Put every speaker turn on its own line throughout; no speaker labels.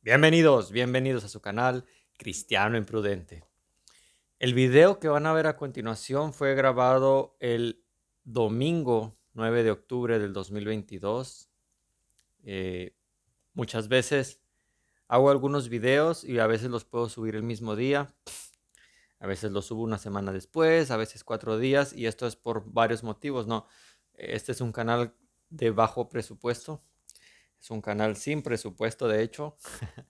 Bienvenidos, bienvenidos a su canal Cristiano Imprudente. El video que van a ver a continuación fue grabado el domingo 9 de octubre del 2022. Eh, muchas veces hago algunos videos y a veces los puedo subir el mismo día. A veces los subo una semana después, a veces cuatro días y esto es por varios motivos. No, este es un canal de bajo presupuesto. Es un canal sin presupuesto, de hecho.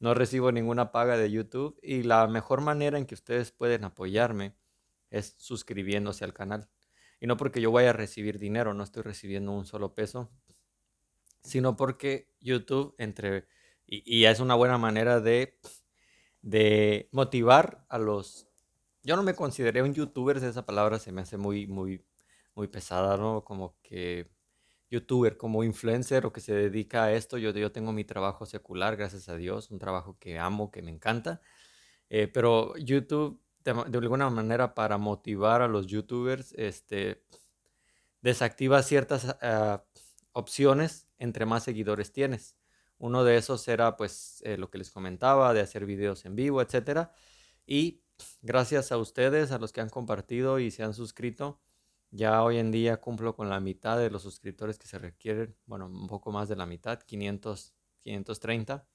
no recibo ninguna paga de YouTube y la mejor manera en que ustedes pueden apoyarme es suscribiéndose al canal. Y no porque yo vaya a recibir dinero, no estoy recibiendo un solo peso, sino porque YouTube entre y, es una buena manera de, de motivar a los yo no me consideré un youtuber, esa palabra se me hace muy, muy, muy pesada, ¿no? Como que youtuber, como influencer o que se dedica a esto. Yo, yo tengo mi trabajo secular, gracias a Dios, un trabajo que amo, que me encanta. Eh, pero YouTube, de, alguna manera, para motivar a los youtubers, este, desactiva ciertas ah, opciones entre más seguidores tienes. Uno de esos era, pues, eh, lo que les comentaba, de hacer videos en vivo, etcétera. Y gracias a ustedes, a los que han compartido y se han suscrito, ya hoy en día cumplo con la mitad de los suscriptores que se requieren, bueno, un poco más de la mitad, 500, 530.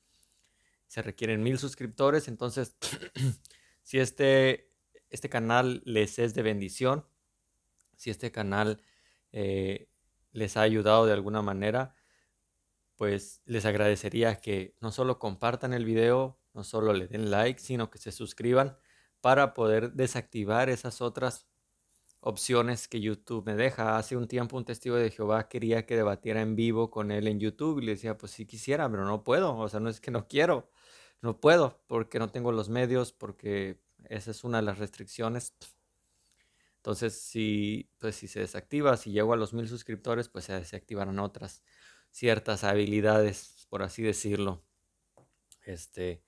Se requieren mil suscriptores, entonces si este, este canal les es de bendición, si este canal eh, les ha ayudado de alguna manera, pues les agradecería que no solo compartan el video, no solo le den like, sino que se suscriban para poder desactivar esas otras opciones que YouTube me deja. Hace un tiempo un testigo de Jehová quería que debatiera en vivo con él en YouTube y le decía, pues sí quisiera, pero no puedo. O sea, no es que no quiero, no puedo porque no tengo los medios, porque esa es una de las restricciones. Entonces, si, pues, si se desactiva, si llego a los mil suscriptores, pues se desactivarán otras ciertas habilidades, por así decirlo. Este,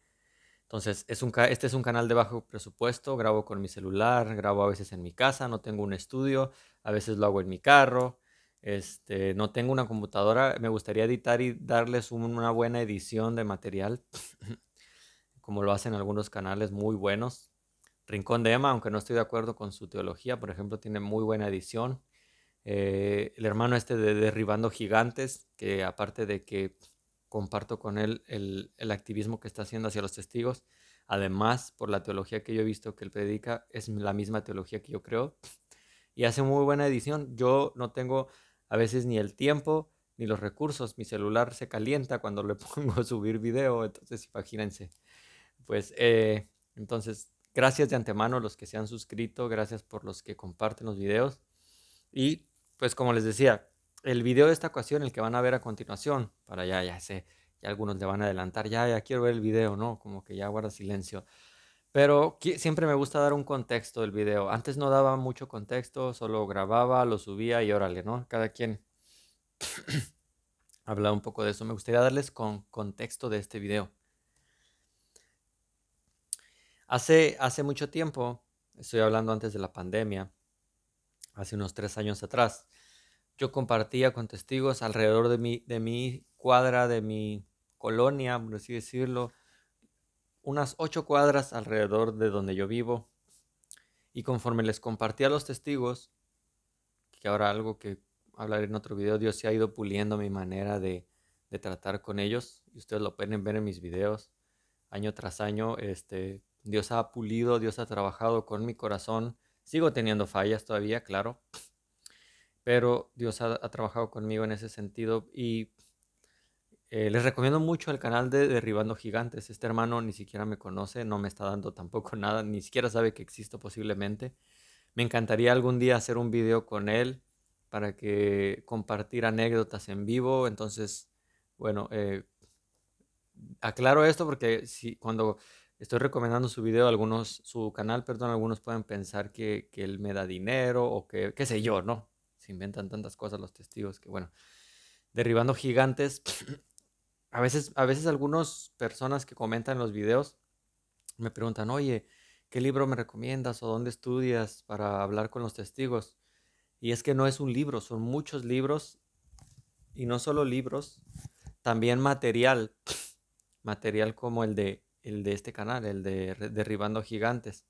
entonces, este es un canal de bajo presupuesto, grabo con mi celular, grabo a veces en mi casa, no tengo un estudio, a veces lo hago en mi carro, este, no tengo una computadora, me gustaría editar y darles una buena edición de material, como lo hacen algunos canales muy buenos. Rincón de Emma, aunque no estoy de acuerdo con su teología, por ejemplo, tiene muy buena edición. Eh, el hermano este de Derribando Gigantes, que aparte de que comparto con él el, activismo que está haciendo hacia los testigos. Además, por la teología que yo he visto que él predica, es la misma teología que yo creo. Y hace muy buena edición. Yo no tengo a veces ni el tiempo ni los recursos. Mi celular se calienta cuando le pongo a subir video. Entonces, imagínense. Pues, eh, entonces, gracias de antemano a los que se han suscrito. Gracias por los que comparten los videos. Y, pues, como les decía, el video de esta ocasión, el que van a ver a continuación, para ya, ya sé, ya algunos le van a adelantar, ya, ya quiero ver el video, ¿no? Como que ya guarda silencio. Pero siempre me gusta dar un contexto del video. Antes no daba mucho contexto, solo grababa, lo subía y órale, ¿no? Cada quien hablaba un poco de eso. Me gustaría darles con contexto de este video. Hace, hace mucho tiempo, estoy hablando antes de la pandemia, hace unos tres años atrás, yo compartía con testigos alrededor de mi, de mi cuadra, de mi colonia, por así decirlo, unas ocho cuadras alrededor de donde yo vivo. Y conforme les compartía a los testigos, que ahora algo que hablaré en otro video, Dios se ha ido puliendo mi manera de, de tratar con ellos. Y ustedes lo pueden ver en mis videos, año tras año. Este, Dios ha pulido, Dios ha trabajado con mi corazón. Sigo teniendo fallas todavía, claro pero Dios ha, trabajado conmigo en ese sentido y eh, les recomiendo mucho el canal de Derribando Gigantes. Este hermano ni siquiera me conoce, no me está dando tampoco nada, ni siquiera sabe que existo posiblemente. Me encantaría algún día hacer un video con él para que compartir anécdotas en vivo. Entonces, bueno, eh, aclaro esto porque si cuando estoy recomendando su video, algunos, su canal, perdón, algunos pueden pensar que, que él me da dinero o que, qué sé yo, ¿no? Se inventan tantas cosas los testigos que, bueno, derribando gigantes. A veces, a veces algunas personas que comentan los videos me preguntan, oye, ¿qué libro me recomiendas o dónde estudias para hablar con los testigos? Y es que no es un libro, son muchos libros y no solo libros, también material material como el de, el de este canal, el de Derribando Gigantes.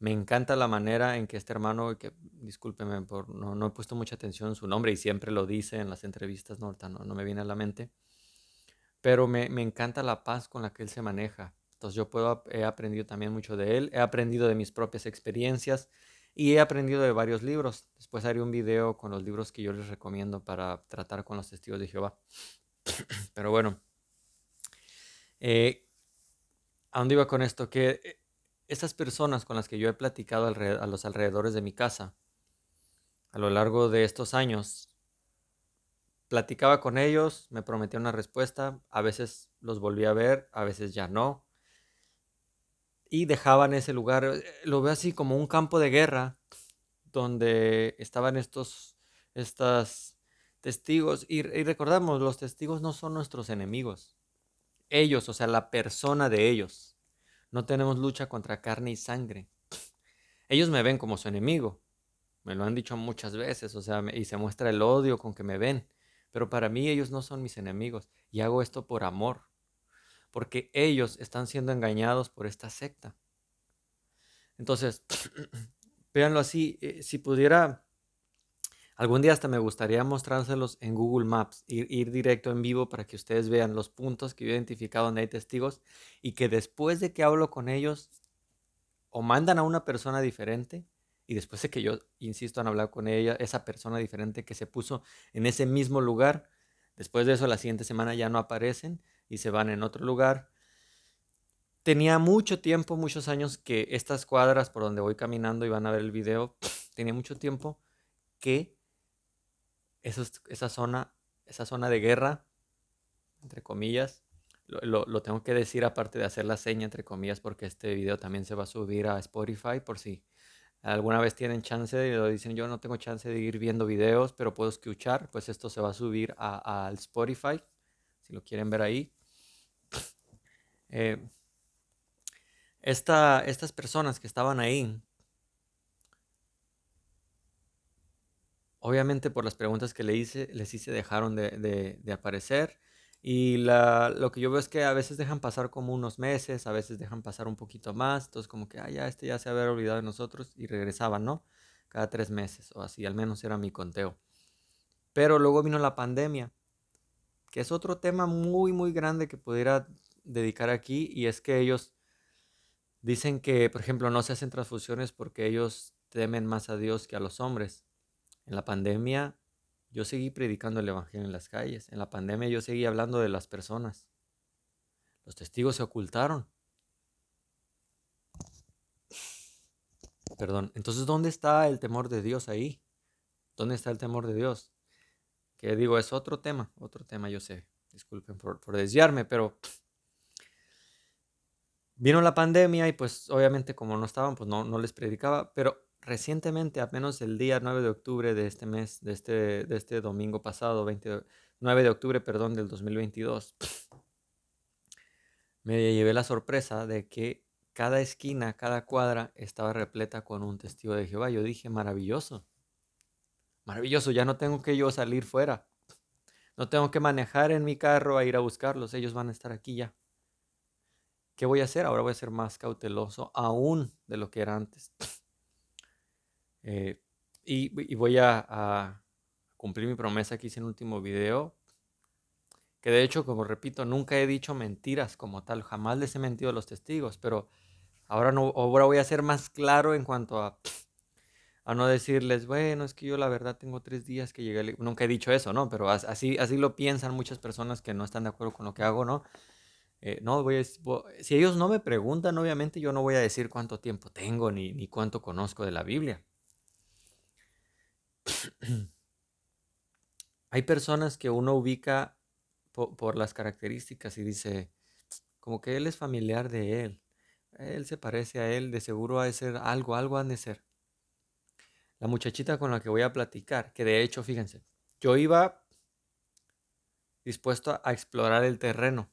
Me encanta la manera en que este hermano, que discúlpeme por no, no he puesto mucha atención en su nombre y siempre lo dice en las entrevistas, no, no, me viene a la mente, pero me, me, encanta la paz con la que él se maneja. Entonces yo puedo, he aprendido también mucho de él, he aprendido de mis propias experiencias y he aprendido de varios libros. Después haré un video con los libros que yo les recomiendo para tratar con los testigos de Jehová. Pero bueno, eh, ¿a dónde iba con esto? Que eh, estas personas con las que yo he platicado a los alrededores de mi casa a lo largo de estos años, platicaba con ellos, me prometía una respuesta, a veces los volví a ver, a veces ya no, y dejaban ese lugar, eh, lo veo así como un campo de guerra, donde estaban estos, estas testigos, y, y recordamos, los testigos no son nuestros enemigos, ellos, o sea, la persona de ellos no tenemos lucha contra carne y sangre. Ellos me ven como su enemigo. Me lo han dicho muchas veces, o sea, y se muestra el odio con que me ven. Pero para mí ellos no son mis enemigos y hago esto por amor. Porque ellos están siendo engañados por esta secta. Entonces, véanlo así, eh, si pudiera Algún día hasta me gustaría mostrárselos en Google Maps, ir, directo en vivo para que ustedes vean los puntos que yo he identificado donde hay testigos y que después de que hablo con ellos o mandan a una persona diferente y después de que yo insisto en hablar con ella, esa persona diferente que se puso en ese mismo lugar, después de eso la siguiente semana ya no aparecen y se van en otro lugar. Tenía mucho tiempo, muchos años que estas cuadras por donde voy caminando y van a ver el video, tenía mucho tiempo que esa zona, esa zona de guerra, entre comillas, lo, tengo que decir aparte de hacer la seña, entre comillas, porque este video también se va a subir a Spotify por si alguna vez tienen chance y lo dicen, yo no tengo chance de ir viendo videos, pero puedo escuchar, pues esto se va a subir al Spotify, si lo quieren ver ahí. Eh, estas personas que estaban ahí Obviamente por las preguntas que le hice, les hice dejaron de, aparecer. Y lo que yo veo es que a veces dejan pasar como unos meses, a veces dejan pasar un poquito más. Entonces como que, ah, ya, este ya se había olvidado de nosotros y regresaban, ¿no? Cada tres meses o así, al menos era mi conteo. Pero luego vino la pandemia, que es otro tema muy, muy grande que pudiera dedicar aquí. Y es que ellos dicen que, por ejemplo, no se hacen transfusiones porque ellos temen más a Dios que a los hombres. En la pandemia yo seguí predicando el Evangelio en las calles. En la pandemia yo seguí hablando de las personas. Los testigos se ocultaron. Perdón. Entonces, ¿dónde está el temor de Dios ahí? ¿Dónde está el temor de Dios? Que digo, es otro tema, otro tema, yo sé. Disculpen por, desviarme, pero vino la pandemia y pues obviamente como no estaban, pues no, no les predicaba, pero recientemente, apenas el día 9 de octubre de este mes, de este, de este domingo pasado, 9 de octubre, perdón, del 2022, me llevé la sorpresa de que cada esquina, cada cuadra estaba repleta con un testigo de Jehová. Yo dije, maravilloso, maravilloso, ya no tengo que yo salir fuera. No tengo que manejar en mi carro a ir a buscarlos, ellos van a estar aquí ya. ¿Qué voy a hacer? Ahora voy a ser más cauteloso aún de lo que era antes. Eh, y, voy a, cumplir mi promesa que hice en el último video. Que de hecho, como repito, nunca he dicho mentiras como tal. Jamás les he mentido a los testigos. Pero ahora, no, ahora voy a ser más claro en cuanto a, a no decirles, bueno, es que yo la verdad tengo tres días que llegué. Nunca he dicho eso, ¿no? Pero así, así lo piensan muchas personas que no están de acuerdo con lo que hago, ¿no? Eh, no voy a, si ellos no me preguntan, obviamente yo no voy a decir cuánto tiempo tengo ni, ni cuánto conozco de la Biblia. Hay personas que uno ubica por, las características y dice, como que él es familiar de él, él se parece a él, de seguro ha de ser algo, algo han de ser. La muchachita con la que voy a platicar, que de hecho, fíjense, yo iba dispuesto a explorar el terreno.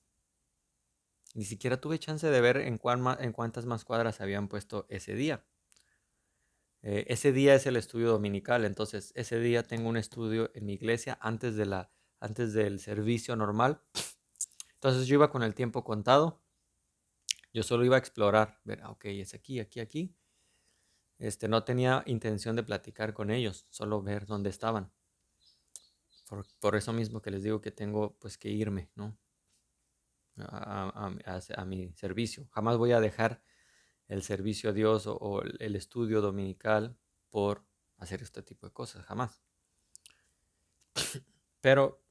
Ni siquiera tuve chance de ver en, en cuántas más cuadras habían puesto ese día. Eh, ese día es el estudio dominical, entonces ese día tengo un estudio en mi iglesia antes, de la, antes del servicio normal. Entonces yo iba con el tiempo contado. Yo solo iba a explorar, ver, ah, ok, es aquí, aquí, aquí. Este, no tenía intención de platicar con ellos, solo ver dónde estaban. Por, eso mismo que les digo que tengo pues que irme, ¿no? A, mi servicio. Jamás voy a dejar el servicio a Dios o, el estudio dominical por hacer este tipo de cosas, jamás. Pero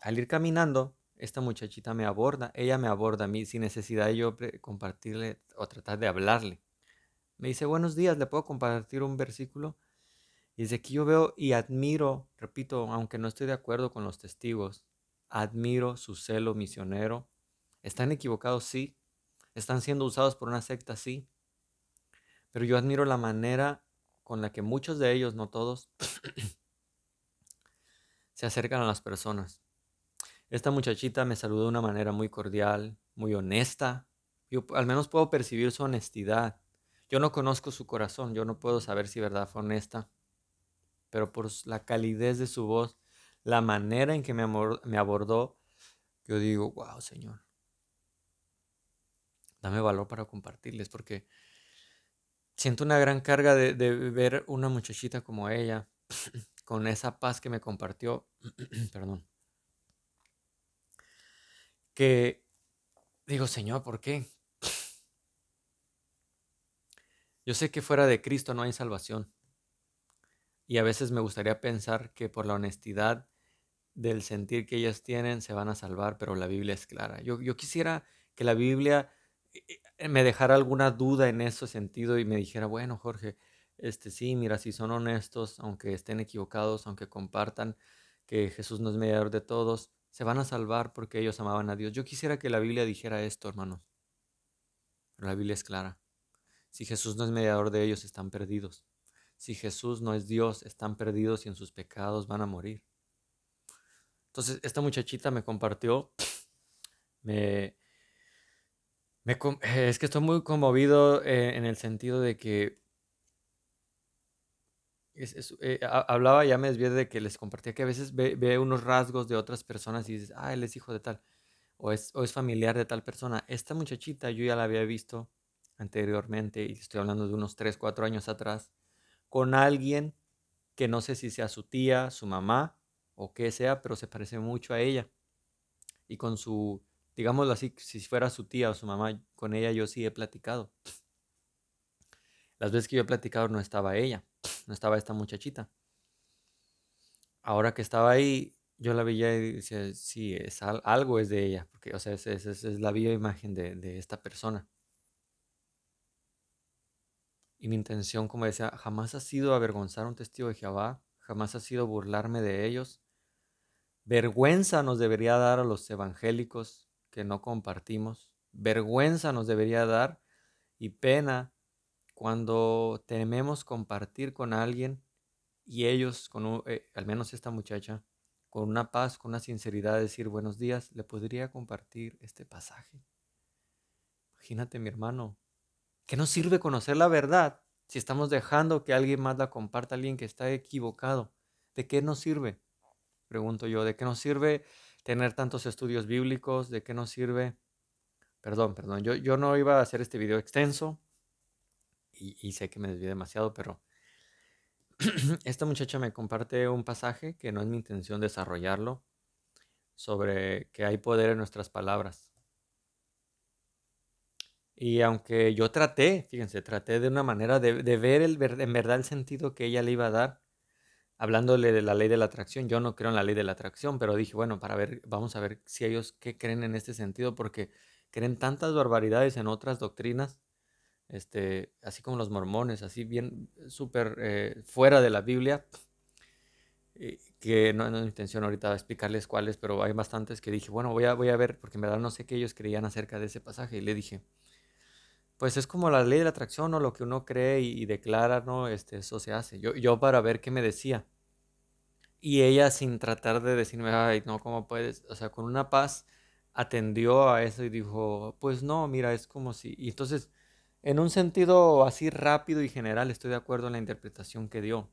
al ir caminando, esta muchachita me aborda, ella me aborda a mí sin necesidad de yo compartirle o tratar de hablarle. Me dice, buenos días, ¿le puedo compartir un versículo? Y desde aquí yo veo y admiro, repito, aunque no estoy de acuerdo con los testigos, admiro su celo misionero. ¿Están equivocados? Sí. ¿Están siendo usados por una secta? Sí. Pero yo admiro la manera con la que muchos de ellos, no todos, se acercan a las personas. Esta muchachita me saludó de una manera muy cordial, muy honesta. Yo al menos puedo percibir su honestidad. Yo no conozco su corazón, yo no puedo saber si verdad fue honesta, pero por la calidez de su voz, la manera en que me, abordó, yo digo, wow, Señor, dame valor para compartirles, porque siento una gran carga de, de ver una muchachita como ella, con esa paz que me compartió, perdón, que digo, Señor, ¿por qué? Yo sé que fuera de Cristo no hay salvación. Y a veces me gustaría pensar que por la honestidad del sentir que ellas tienen se van a salvar, pero la Biblia es clara. Yo, yo quisiera que la Biblia me dejara alguna duda en ese sentido y me dijera, bueno, Jorge, este sí, mira, si son honestos, aunque estén equivocados, aunque compartan que Jesús no es mediador de todos, se van a salvar porque ellos amaban a Dios. Yo quisiera que la Biblia dijera esto, hermanos. Pero la Biblia es clara. Si Jesús no es mediador de ellos, están perdidos. Si Jesús no es Dios, están perdidos y en sus pecados van a morir. Entonces, esta muchachita me compartió, me, me es que estoy muy conmovido eh, en el sentido de que eh, hablaba, ya me desvié de que les compartía que a veces ve, unos rasgos de otras personas y dices, ah, él es hijo de tal, o es, o es familiar de tal persona. Esta muchachita yo ya la había visto anteriormente, y estoy hablando de unos 3, 4 años atrás, con alguien que no sé si sea su tía, su mamá o qué sea, pero se parece mucho a ella. Y con su, digámoslo así, si fuera su tía o su mamá, con ella yo sí he platicado. Las veces que yo he platicado no estaba ella no estaba esta muchachita. Ahora que estaba ahí, yo la veía y decía, sí, es, algo es de ella, porque, o sea, es, es, la viva imagen de, de esta persona. Y mi intención, como decía, jamás ha sido avergonzar a un testigo de Jehová, jamás ha sido burlarme de ellos. Vergüenza nos debería dar a los evangélicos que no compartimos. Vergüenza nos debería dar y pena cuando tememos compartir con alguien y ellos, con eh, al menos esta muchacha, con una paz, con una sinceridad, decir buenos días, le podría compartir este pasaje. Imagínate, mi hermano, ¿qué nos sirve conocer la verdad si estamos dejando que alguien más la comparta, alguien que está equivocado? ¿De qué nos sirve? Pregunto yo, ¿de qué nos sirve tener tantos estudios bíblicos? ¿De qué nos sirve? Perdón, perdón, yo, yo no iba a hacer este video extenso, y, sé que me desvié demasiado, pero esta muchacha me comparte un pasaje que no es mi intención desarrollarlo, sobre que hay poder en nuestras palabras. Y aunque yo traté, fíjense, traté de una manera de, ver el, en verdad el sentido que ella le iba a dar, hablándole de la ley de la atracción. Yo no creo en la ley de la atracción, pero dije, bueno, para ver, vamos a ver si ellos qué creen en este sentido, porque creen tantas barbaridades en otras doctrinas este, así como los mormones, así bien súper eh, fuera de la Biblia, eh, que no, no, es mi intención ahorita explicarles cuáles, pero hay bastantes que dije, bueno, voy a, voy a ver, porque en verdad no sé qué ellos creían acerca de ese pasaje, y le dije, pues es como la ley de la atracción, o Lo que uno cree y, declara, ¿no? Este, eso se hace. Yo, yo para ver qué me decía. Y ella sin tratar de decirme, ay, no, ¿cómo puedes? O sea, con una paz atendió a eso y dijo, pues no, mira, es como si... Y entonces en un sentido así rápido y general, estoy de acuerdo en la interpretación que dio.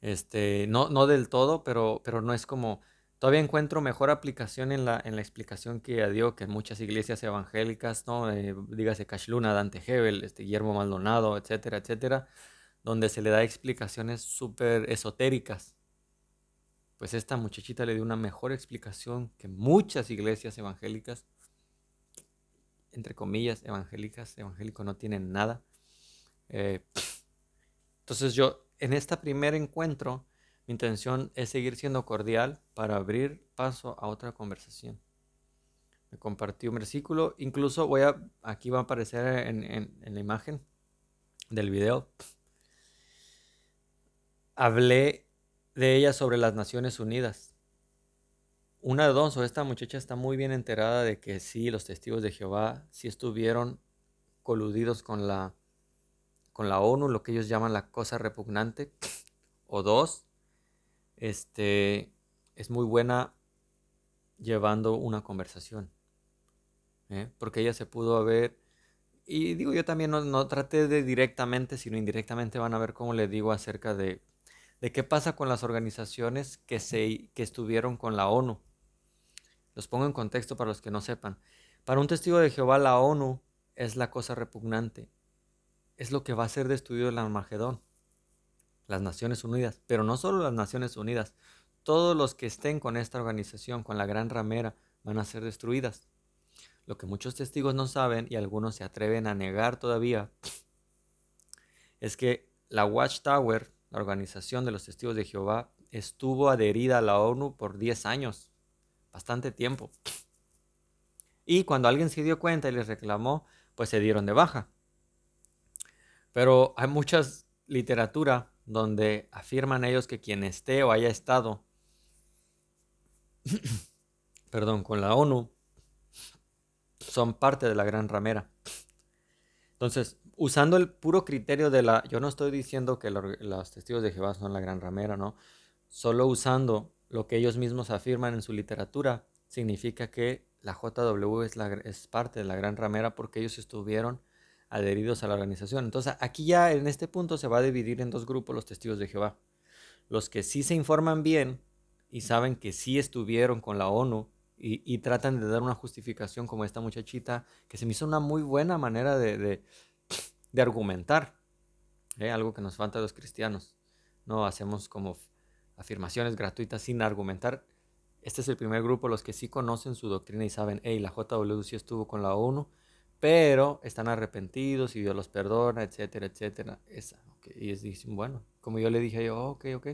Este, no, no del todo, pero, pero no es como Todavía encuentro mejor aplicación en la, en la explicación que dio que en muchas iglesias evangélicas, ¿no? Eh, dígase Cash Luna, Dante Hebel, este, Guillermo Maldonado, etcétera, etcétera, donde se le da explicaciones súper esotéricas. Pues esta muchachita le dio una mejor explicación que muchas iglesias evangélicas, entre comillas, evangélicas, evangélicos no tienen nada. Eh, entonces yo, en este primer encuentro, mi intención es seguir siendo cordial para abrir paso a otra conversación. Me compartí un versículo, incluso voy a, aquí va a aparecer en, la imagen del video. Hablé de ella sobre las Naciones Unidas. Una de dos, o esta muchacha está muy bien enterada de que sí, los testigos de Jehová sí estuvieron coludidos con la, con la ONU, lo que ellos llaman la cosa repugnante. O dos, este, es muy buena llevando una conversación. ¿eh? Porque ella se pudo haber, y digo yo también no, traté de directamente, sino indirectamente van a ver cómo le digo acerca de, de qué pasa con las organizaciones que, se, que estuvieron con la ONU. Los pongo en contexto para los que no sepan. Para un testigo de Jehová, la ONU es la cosa repugnante. Es lo que va a ser destruido el Armagedón las Naciones Unidas, pero no solo las Naciones Unidas, todos los que estén con esta organización, con la gran ramera, van a ser destruidas. Lo que muchos testigos no saben y algunos se atreven a negar todavía es que la Watchtower, la organización de los testigos de Jehová, estuvo adherida a la ONU por 10 años, bastante tiempo. Y cuando alguien se dio cuenta y les reclamó, pues se dieron de baja. Pero hay muchas literatura donde afirman ellos que quien esté o haya estado, perdón, con la ONU, son parte de la gran ramera. Entonces, usando el puro criterio de la, yo no estoy diciendo que los testigos de Jehová son la gran ramera, ¿no? Solo usando lo que ellos mismos afirman en su literatura, significa que la JW es, parte de la gran ramera porque ellos estuvieron adheridos a la organización. Entonces, aquí ya en este punto se va a dividir en dos grupos los testigos de Jehová. Los que sí se informan bien y saben que sí estuvieron con la ONU y, tratan de dar una justificación como esta muchachita, que se me hizo una muy buena manera de, argumentar. ¿eh? Algo que nos falta a los cristianos. No hacemos como afirmaciones gratuitas sin argumentar. Este es el primer grupo, los que sí conocen su doctrina y saben, hey, la JW sí estuvo con la ONU pero están arrepentidos y Dios los perdona, etcétera, etcétera. Esa, Y ellos dicen, bueno, como yo le dije yo, ok, ok.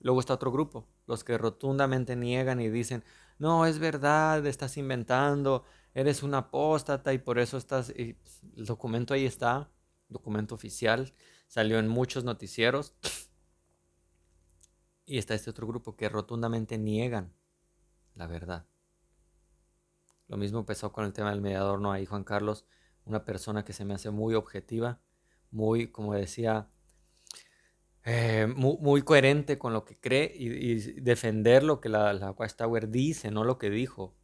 Luego está otro grupo, los que rotundamente niegan y dicen, no, es verdad, estás inventando, eres un apóstata y por eso estás... el documento ahí está, documento oficial, salió en muchos noticieros. Y está este otro grupo que rotundamente niegan la verdad. Lo mismo pasó con el tema del mediador, ¿no? Ahí Juan Carlos, una persona que se me hace muy objetiva, muy, como decía, eh, muy, coherente con lo que cree y, defender lo que la, la Watchtower dice, no lo que dijo.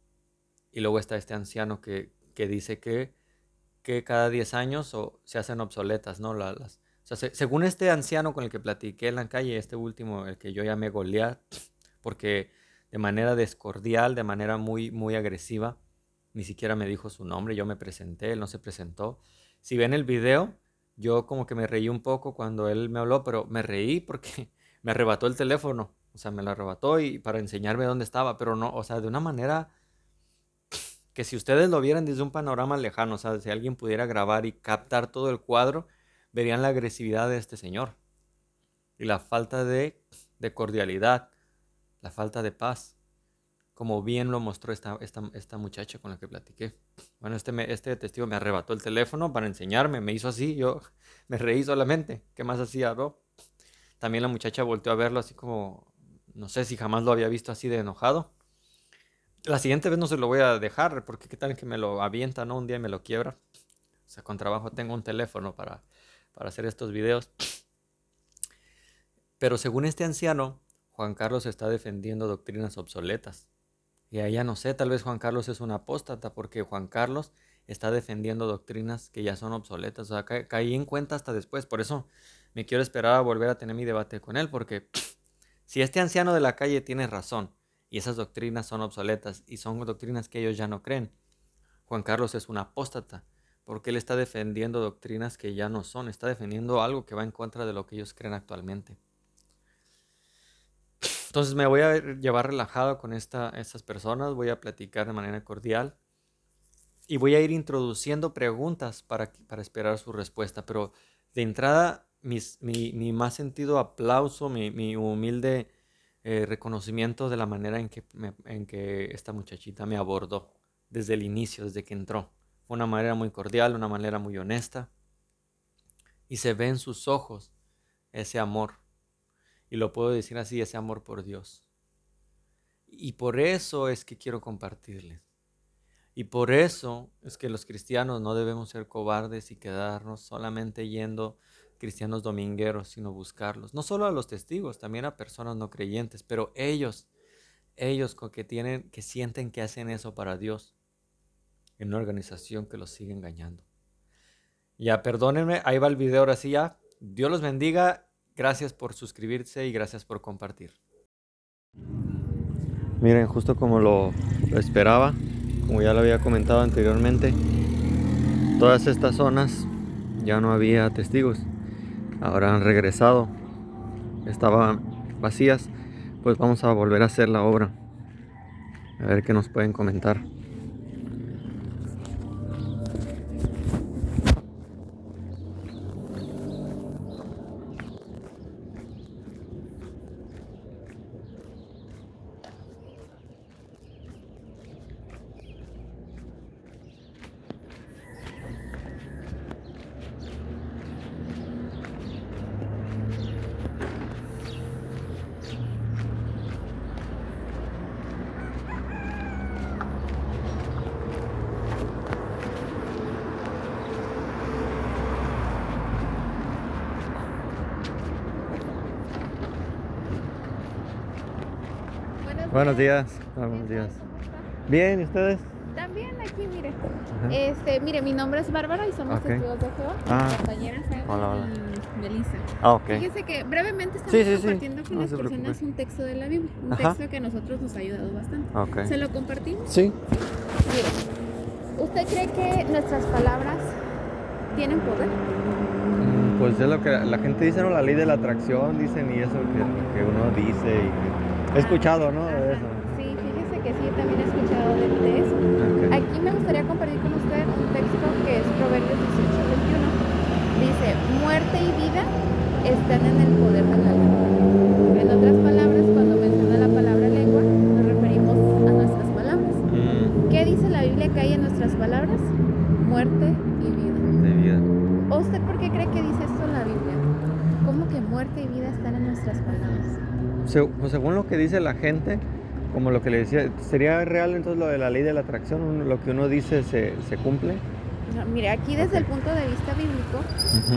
Y luego está este anciano que, dice que, que cada 10 años o, se hacen obsoletas, ¿no? Las, según este anciano con el que platiqué en la calle, este último, el que yo llamé Goliat, porque de manera descordial, de manera muy, muy agresiva, ni siquiera me dijo su nombre, yo me presenté, él no se presentó. Si ven el video, yo como que me reí un poco cuando él me habló, pero me reí porque me arrebató el teléfono, o sea, me lo arrebató y para enseñarme dónde estaba, pero no, o sea, de una manera que si ustedes lo vieran desde un panorama lejano, o sea, si alguien pudiera grabar y captar todo el cuadro, verían la agresividad de este señor y la falta de, cordialidad, la falta de paz como bien lo mostró esta, muchacha con la que platiqué. Bueno, este, este testigo me arrebató el teléfono para enseñarme, me hizo así, yo me reí solamente. ¿Qué más hacía, bro? También la muchacha volteó a verlo así como, no sé si jamás lo había visto así de enojado. La siguiente vez no se lo voy a dejar, porque qué tal que me lo avienta, ¿no? Un día me lo quiebra. O sea, con trabajo tengo un teléfono para, para hacer estos videos. Pero según este anciano, Juan Carlos está defendiendo doctrinas obsoletas. Y allá no sé, tal vez Juan Carlos es un apóstata porque Juan Carlos está defendiendo doctrinas que ya son obsoletas. O sea, caí en cuenta hasta después. Por eso me quiero esperar a volver a tener mi debate con él porque si este anciano de la calle tiene razón y esas doctrinas son obsoletas y son doctrinas que ellos ya no creen. Juan Carlos es un apóstata porque él está defendiendo doctrinas que ya no son, está defendiendo algo que va en contra de lo que ellos creen actualmente. Entonces me voy a llevar relajado con esta, estas personas, voy a platicar de manera cordial y voy a ir introduciendo preguntas para, para esperar su respuesta, pero de entrada mi, mi, más sentido aplauso, mi, mi humilde eh, reconocimiento de la manera en que, en que esta muchachita me abordó desde el inicio, desde que entró. Fue una manera muy cordial, una manera muy honesta. Y se ve en sus ojos ese amor. Y lo puedo decir así, ese amor por Dios. Y por eso es que quiero compartirles. Y por eso es que los cristianos no debemos ser cobardes y quedarnos solamente yendo cristianos domingueros, sino buscarlos. No solo a los testigos, también a personas no creyentes, pero ellos, ellos que tienen, que sienten que hacen eso para Dios, en una organización que los sigue engañando. Ya, perdónenme, ahí va el video ahora sí ya. Dios los bendiga. Gracias por suscribirse y gracias por compartir. Miren, justo como lo, lo esperaba, como ya lo había comentado anteriormente, todas estas zonas ya no había testigos ahora han regresado, estaban vacías, pues vamos a volver a hacer la obra. A ver qué nos pueden comentar. Buenos días. buenos días. Bien, ¿y ustedes?
También aquí, mire. Este, mire, mi nombre es Bárbara y somos testigos de Jehová. Ah. compañera hola, hola. y Melissa.
Ah, ok.
Fíjese que brevemente estamos compartiendo con las personas un texto de la Biblia, un texto que a nosotros nos ha ayudado bastante.
Okay.
¿Se lo compartimos?
Sí.
Mire, ¿usted cree que nuestras palabras tienen poder?
Mm, pues es lo que la gente dice, ¿no? La ley de la atracción, dicen, y eso que, que uno dice y que He escuchado, ¿no? De eso.
Sí, fíjese que sí, también he escuchado de, eso. Aquí me gustaría compartir con usted un texto que es Proverbios 18, 21. Dice, muerte y vida están en el poder de la
Pues, según lo que dice la gente, como lo que le decía, ¿sería real entonces lo de la ley de la atracción? ¿Lo que uno dice se, se cumple?
mire, aquí desde el punto de vista bíblico,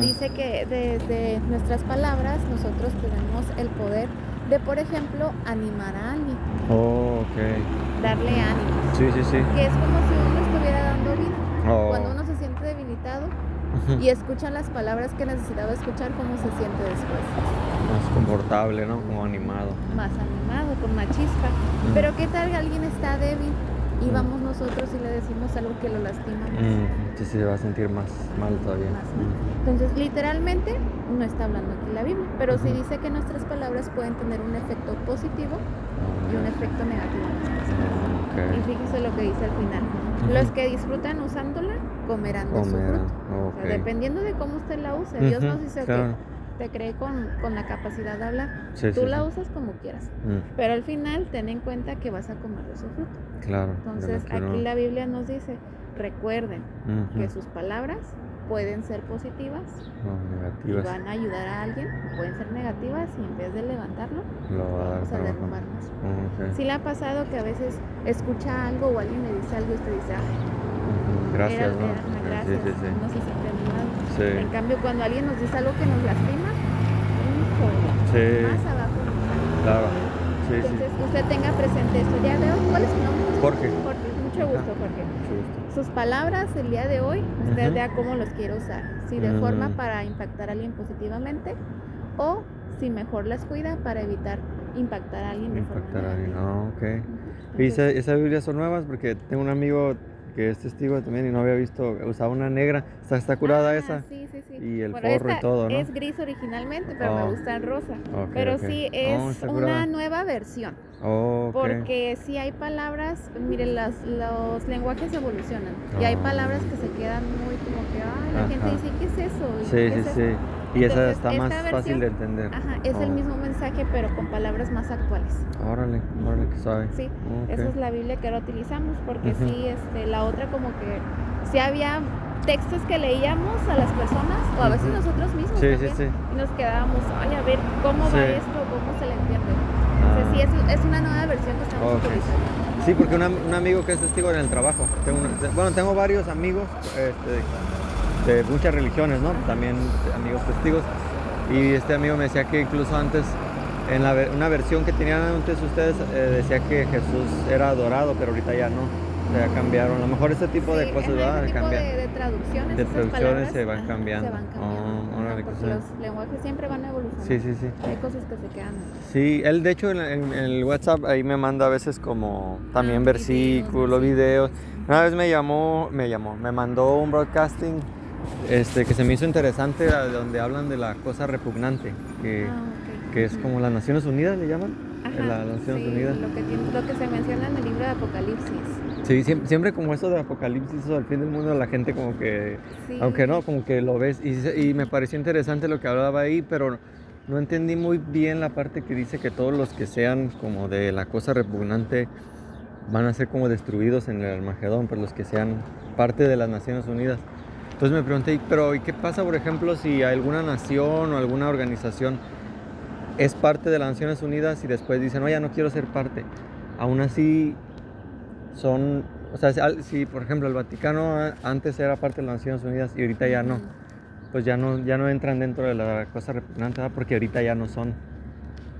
dice que desde nuestras palabras nosotros tenemos el poder de, por ejemplo, animar a alguien.
Oh, ok.
Darle ánimo.
Sí, sí, sí.
Que es como si uno estuviera dando vida. Oh. Cuando uno y escuchan las palabras que necesitaba escuchar, cómo se siente después.
Más confortable, ¿no? Como animado.
Más animado, con una chispa. Pero ¿qué tal que alguien está débil y vamos nosotros y le decimos algo que lo lastima
más? sí, se va a sentir más mal todavía.
Entonces, literalmente, no está hablando aquí la Biblia, pero sí dice que nuestras palabras pueden tener un efecto positivo y un efecto negativo Y fíjese lo que dice al final. Los que disfrutan usándola comerán de su fruto. dependiendo de cómo usted la use. Dios nos dice que te cree con, la capacidad de hablar. Tú la usas como quieras. Mm. Pero al final ten en cuenta que vas a comer de su fruto.
Claro.
Entonces aquí la Biblia nos dice, recuerden que sus palabras pueden ser positivas
o negativas.
Y van a ayudar a alguien, pueden ser negativas y en vez de levantarlo,
Lo va a
vamos a derrumbar más. Sí le ha pasado que a veces escucha algo o alguien le dice algo y usted dice,
gracias, ¿no?
gracias, sí, sí, sí. no se siente animado. En cambio, cuando alguien nos dice algo que nos lastima, más abajo.
Claro.
Entonces, usted tenga presente esto. Ya veo, ¿cuál es su nombre?
Jorge.
Jorge, mucho gusto, Jorge. Sus palabras el día de hoy, usted vea cómo los quiere usar. Si de forma mm. para impactar a alguien positivamente o si mejor las cuida para evitar impactar a alguien de
Impactar
forma
a alguien.
negativa.
Ah, ok. ¿Y
Entonces,
esa- esas Biblias son nuevas? Porque tengo un amigo que es testigo también y no había visto, usaba una negra. ¿Está, está curada
ah,
esa?
Sí, sí, sí.
Y el
Bueno,
forro y todo, ¿no?
Es gris originalmente, pero me
Oh.
gusta el rosa. Pero sí,
Oh,
es una nueva versión.
Oh.
Porque sí hay palabras, miren, los lenguajes evolucionan. Y hay
Ah.
palabras que se quedan muy como que, ay, la gente dice, ¿qué es eso? ¿Y
Sí,
qué
sí,
es
sí.
eso?".
Y esa
Entonces,
está más
esta
fácil de
versión-
entender.
Ajá, es el
Oh.
mismo mensaje, pero con palabras más actuales.
Órale, órale, que sabe.
Sí,
Ok.
esa es la Biblia que ahora utilizamos, porque
Ujú.
sí, este, la otra como que sí había textos que leíamos a las personas, o a veces
Ujú.
nosotros mismos
Sí, sí,
también,
sí.
y nos quedábamos, ay, a ver, ¿cómo
Sí.
va esto? ¿Cómo se le entiende? Entonces, sí,
Ah.
es, es una nueva versión que estamos
Ok.
utilizando.
Sí, porque un, un amigo que es testigo en el trabajo. Tengo una- bueno, tengo varios amigos este, de muchas religiones, ¿no? También amigos testigos. Y este amigo me decía que incluso antes, en la, una versión que tenían antes ustedes, eh, decía que Jesús era adorado, pero ahorita ya no. Ya cambiaron. A lo mejor ese tipo de
Sí,
cosas,
ajá,
¿verdad?
ese tipo
Cambian.
de, de traducciones,
De traducciones se van cambiando.
Se van cambiando.
Oh,
ajá,
órale, qué
porque
suave.
los lenguajes siempre van evolucionando.
Sí, sí, sí.
Hay cosas que se quedan.
Sí, él de hecho en, en- en el WhatsApp ahí me manda a veces como también
Ah, videos,
versículos,
sí.
videos. Una vez me llamó, me llamó, me mandó un broadcasting este, que se me hizo interesante, donde hablan de la cosa repugnante, que,
Ah,
que es como las Naciones Unidas le llaman.
Ajá,
la- las Naciones
sí,
Unidas.
Lo que, tiene- lo que se menciona en el libro de Apocalipsis.
Sí, siempre, siempre como eso de Apocalipsis o el fin del mundo, la gente como que,
Sí.
aunque no, como que lo ves. Y, y me pareció interesante lo que hablaba ahí, pero no entendí muy bien la parte que dice que todos los que sean como de la cosa repugnante van a ser como destruidos en el Armagedón, pues los que sean parte de las Naciones Unidas. Entonces me pregunté, pero ¿y qué pasa, por ejemplo, si alguna nación o alguna organización es parte de las Naciones Unidas y después dicen, no, ya no quiero ser parte? Aún así son, o sea, si, por ejemplo el Vaticano antes era parte de las Naciones Unidas y ahorita ya no, pues ya no, ya no entran dentro de la cosa repugnante, porque ahorita ya no son.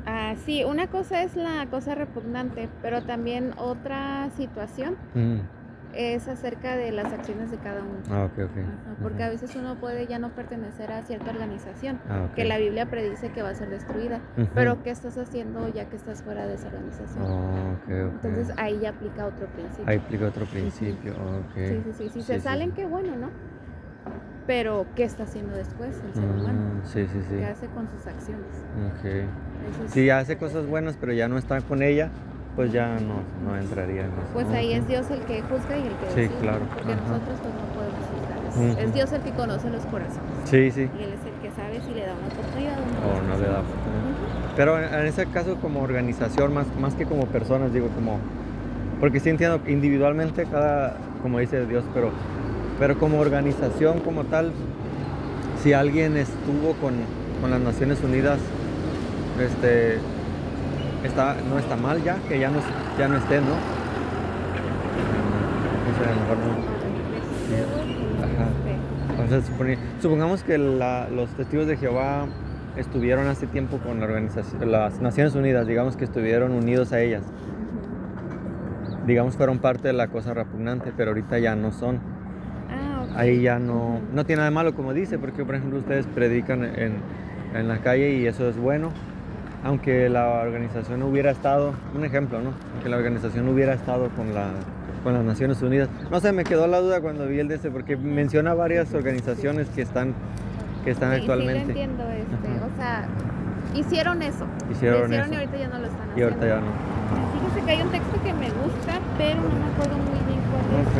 Ah, sí, una cosa es la cosa repugnante, pero también otra situación
Mm.
Es acerca de las acciones de cada uno.
Ah, ok, ok.
Ajá, porque
Ajá.
a veces uno puede ya no pertenecer a cierta organización,
Ah, ok.
que la Biblia predice que va a ser destruida,
Ujú.
pero ¿qué estás haciendo ya que estás fuera de esa organización?
Oh.
Entonces ahí ya aplica otro principio.
Ahí explica otro principio, ok.
Sí, sí, sí. Si
Sí,
se
sí,
salen,
sí.
qué bueno, ¿no? Pero, ¿qué está haciendo después el ser humano?
Mm, sí, sí, sí.
¿Qué hace con sus acciones?
Ok.
Eso es-
Si hace cosas buenas, pero ya no está con ella, pues ya no, no entraría en eso.
Pues ahí es Dios el que juzga y el que
Sí,
decide,
claro,
porque
ajá.
nosotros pues no podemos juzgar. Es, es Dios el que conoce los corazones
Sí, sí.
y Él es el que sabe si le da una oportunidad o
O Oh, no le da oportunidad. Pero en, en ese caso como organización, más, más que como personas, digo, como... Porque sí entiendo que individualmente cada, como dice Dios, pero, pero como organización como tal, si alguien estuvo con, con las Naciones Unidas, este, está, no está mal ya, que ya no, ya no esté, ¿no? No sé, a lo mejor no. Ajá. O sea, supone- supongamos que la- los testigos de Jehová estuvieron hace tiempo con la organización, las Naciones Unidas, digamos que estuvieron unidos a ellas, digamos fueron parte de la cosa repugnante, pero ahorita ya no son.
Ah.
Ahí ya no, no tiene nada de malo como dice, porque por ejemplo ustedes predican en, en la calle y eso es bueno, aunque la organización hubiera estado, un ejemplo, ¿no? Que la organización hubiera estado con la con las Naciones Unidas. No sé, me quedó la duda cuando vi el de porque menciona varias organizaciones que están, que están
Sí, Sí,
actualmente.
lo entiendo, este,
Ajá.
o sea, hicieron eso.
Hicieron
hicieron
eso.
y ahorita ya no lo están
Y
haciendo.
ahorita ya no.
Fíjese que hay un texto que me gusta, pero no me acuerdo muy bien cuál es.
Ok.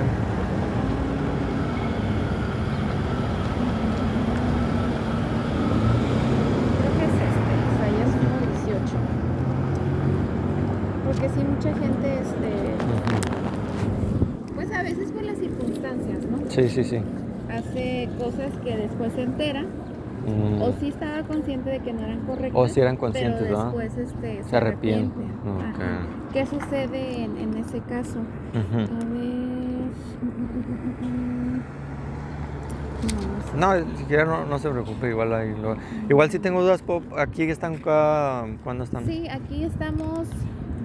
Creo que es este, Isaías 1.18. Porque sí, mucha gente, este, pues a veces por las circunstancias, ¿no?
Sí, sí, sí.
Hace cosas que después se entera,
Mm.
o sí estaba consciente de que no eran correctas.
O si eran conscientes,
pero después este, se,
Se arrepiente.
¿Qué sucede en, en ese caso?
Ujú.
A ver. No, no sé.
No, siquiera no, no se preocupe, igual ahí lo- Igual si tengo dudas, puedo- aquí están. ¿Cuándo están?
Sí, aquí estamos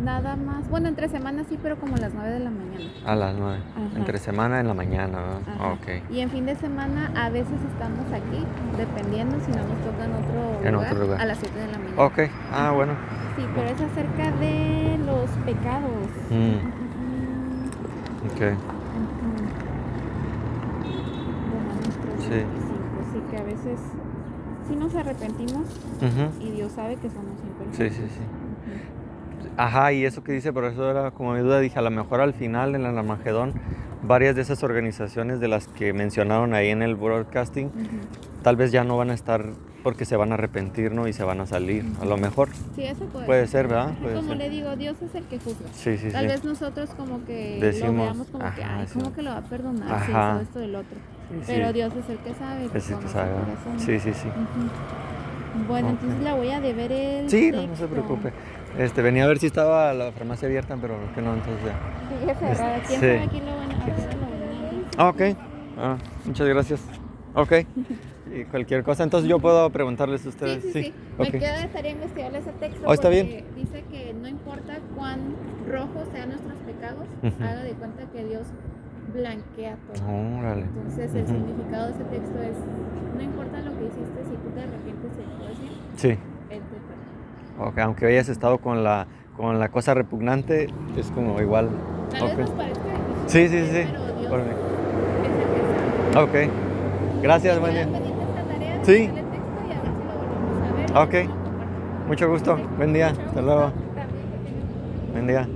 nada más. Bueno, entre semanas sí, pero como a las 9 de la mañana.
A las nueve.
Ajá.
Entre semana en la mañana, ¿verdad?
Ajá.
Ok.
Y en fin de semana a veces estamos aquí, dependiendo si no nos toca en otro,
En
lugar,
otro lugar.
a las 7 de la mañana.
Ok, ah, bueno.
sí, pero es acerca de los pecados.
Mm, ok. Sí.
Sí. sí, que a veces sí nos arrepentimos y Dios sabe que somos
Sí,
imperfectos.
sí, sí. Ajá, y eso que dice, por eso era como mi duda, dije, a lo mejor al final en el Armagedón, varias de esas organizaciones de las que mencionaron ahí en el broadcasting,
Ujú.
tal vez ya no van a estar porque se van a arrepentir, ¿no? Y se van a salir, a lo mejor.
Sí, eso puede,
Puede ser, ¿verdad? Puede
como
ser.
le digo, Dios es el que juzga.
Sí, sí,
Tal
sí.
vez nosotros como que
Decimos,
lo veamos como que, ay,
sí.
¿cómo que lo va a perdonar?
Ajá.
hizo esto del otro.
Sí,
Pero
sí.
Dios es el que sabe.
Es el que sabe. Sí, sí, sí.
Bueno, entonces la voy a deber el
Sí, no, no se preocupe. Este, venía a ver si estaba la farmacia abierta, pero que no, entonces ya.
Sigue cerrada. ¿Quién
Sí.
sabe aquí lo van a
Ah, ok. Ah, muchas gracias. Ok. Y cualquier cosa, entonces yo puedo preguntarles a
Sí,
ustedes.
sí, sí. Me queda de tarea investigarle ese texto.
Oh, está
porque
bien.
Dice que no importa cuán rojos sean nuestros pecados, haga de cuenta que Dios blanquea todo.
Órale.
Entonces el significado de ese texto es, no importa lo que hiciste, si tú te arrepientes y actúas bien,
Sí.
Él te perdona.
Ok, aunque hayas estado con la, con la cosa repugnante, es como igual.
Tal
Ok.
vez nos parezca
Sí, sí, sí.
pero Dios
Por-
es el que sabe.
Ok. Gracias, buen día. Sí. Ok. Mucho gusto. Buen día. Hasta luego. Buen día.